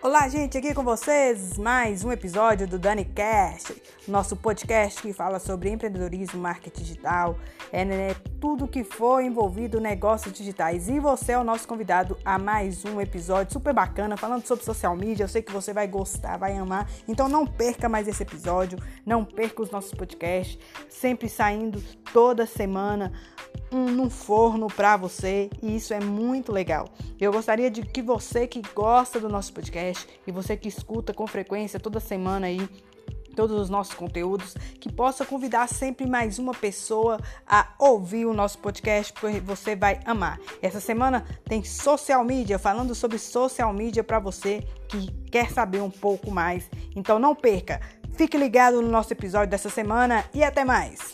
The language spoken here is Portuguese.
Olá, gente, aqui com vocês mais um episódio do DaniCast, nosso podcast que fala sobre empreendedorismo, marketing digital, é né, tudo que for envolvido negócios digitais. E você é o nosso convidado a mais um episódio super bacana falando sobre social media. Eu sei que você vai gostar, vai amar. Então não perca mais esse episódio, não perca os nossos podcasts, sempre saindo toda semana num forno para você e isso é muito legal. Eu gostaria de que você que gosta do nosso podcast e você que escuta com frequência toda semana aí todos os nossos conteúdos, que possa convidar sempre mais uma pessoa a ouvir o nosso podcast, porque você vai amar. Essa semana tem social media, falando sobre social media para você que quer saber um pouco mais. Então não perca. Fique ligado no nosso episódio dessa semana e até mais.